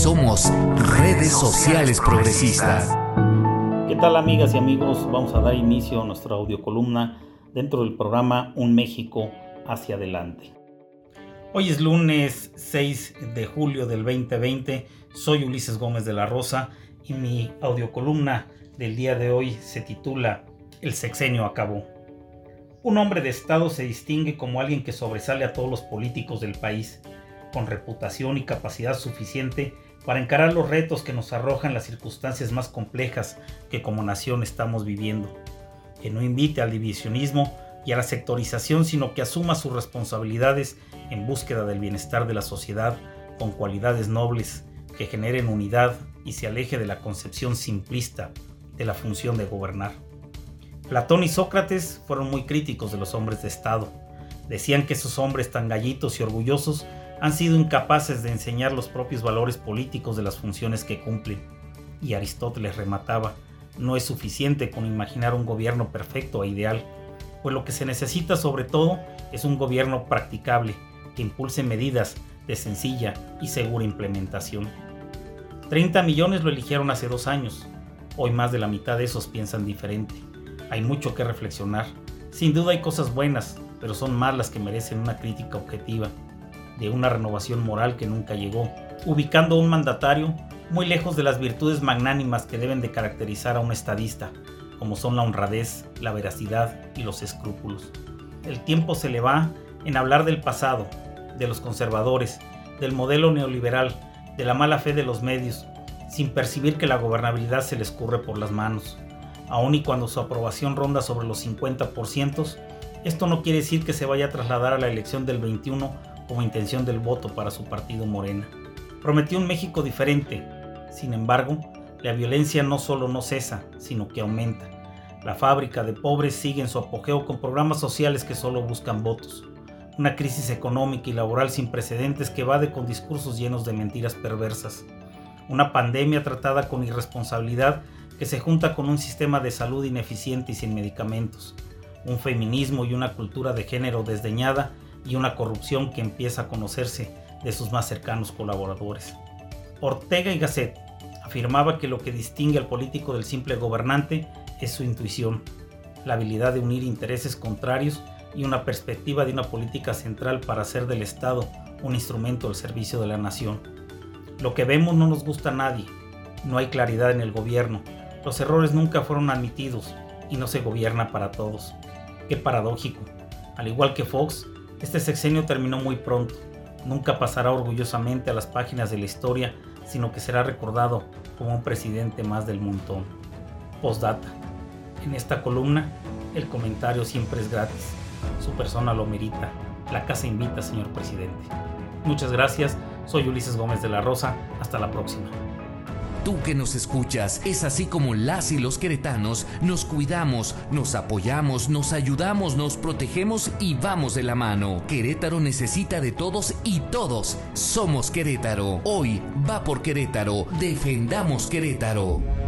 Somos redes sociales progresistas. ¿Qué tal amigas y amigos? Vamos a dar inicio a nuestra audiocolumna dentro del programa Un México hacia adelante. Hoy es lunes 6 de julio del 2020. Soy Ulises Gómez de la Rosa y mi audiocolumna del día de hoy se titula El sexenio acabó. Un hombre de Estado se distingue como alguien que sobresale a todos los políticos del país, con reputación y capacidad suficiente para encarar los retos que nos arrojan las circunstancias más complejas que como nación estamos viviendo, que no invite al divisionismo y a la sectorización, sino que asuma sus responsabilidades en búsqueda del bienestar de la sociedad con cualidades nobles que generen unidad y se aleje de la concepción simplista de la función de gobernar. Platón y Sócrates fueron muy críticos de los hombres de Estado. Decían que esos hombres tan gallitos y orgullosos han sido incapaces de enseñar los propios valores políticos de las funciones que cumplen. Y Aristóteles remataba, no es suficiente con imaginar un gobierno perfecto e ideal, pues lo que se necesita sobre todo es un gobierno practicable, que impulse medidas de sencilla y segura implementación. 30 millones lo eligieron hace dos años, hoy más de la mitad de esos piensan diferente. Hay mucho que reflexionar. Sin duda hay cosas buenas, pero son más las que merecen una crítica objetiva, de una renovación moral que nunca llegó, ubicando un mandatario muy lejos de las virtudes magnánimas que deben de caracterizar a un estadista, como son la honradez, la veracidad y los escrúpulos. El tiempo se le va en hablar del pasado, de los conservadores, del modelo neoliberal, de la mala fe de los medios, sin percibir que la gobernabilidad se les curre por las manos aun y cuando su aprobación ronda sobre los 50%, esto no quiere decir que se vaya a trasladar a la elección del 21 como intención del voto para su partido Morena. Prometió un México diferente, sin embargo, la violencia no solo no cesa, sino que aumenta. La fábrica de pobres sigue en su apogeo con programas sociales que solo buscan votos. Una crisis económica y laboral sin precedentes que evade con discursos llenos de mentiras perversas. Una pandemia tratada con irresponsabilidad que se junta con un sistema de salud ineficiente y sin medicamentos, un feminismo y una cultura de género desdeñada y una corrupción que empieza a conocerse de sus más cercanos colaboradores. Ortega y Gasset afirmaba que lo que distingue al político del simple gobernante es su intuición, la habilidad de unir intereses contrarios y una perspectiva de una política central para hacer del Estado un instrumento al servicio de la nación. Lo que vemos no nos gusta a nadie, no hay claridad en el gobierno, los errores nunca fueron admitidos y no se gobierna para todos. Qué paradójico. Al igual que Fox, este sexenio terminó muy pronto. Nunca pasará orgullosamente a las páginas de la historia, sino que será recordado como un presidente más del montón. Postdata. En esta columna, el comentario siempre es gratis. Su persona lo merita. La casa invita, señor presidente. Muchas gracias. Soy Ulises Gómez de la Rosa. Hasta la próxima. Tú que nos escuchas, es así como las y los queretanos nos cuidamos, nos apoyamos, nos ayudamos, nos protegemos y vamos de la mano. Querétaro necesita de todos y todos somos Querétaro. Hoy va por Querétaro. Defendamos Querétaro.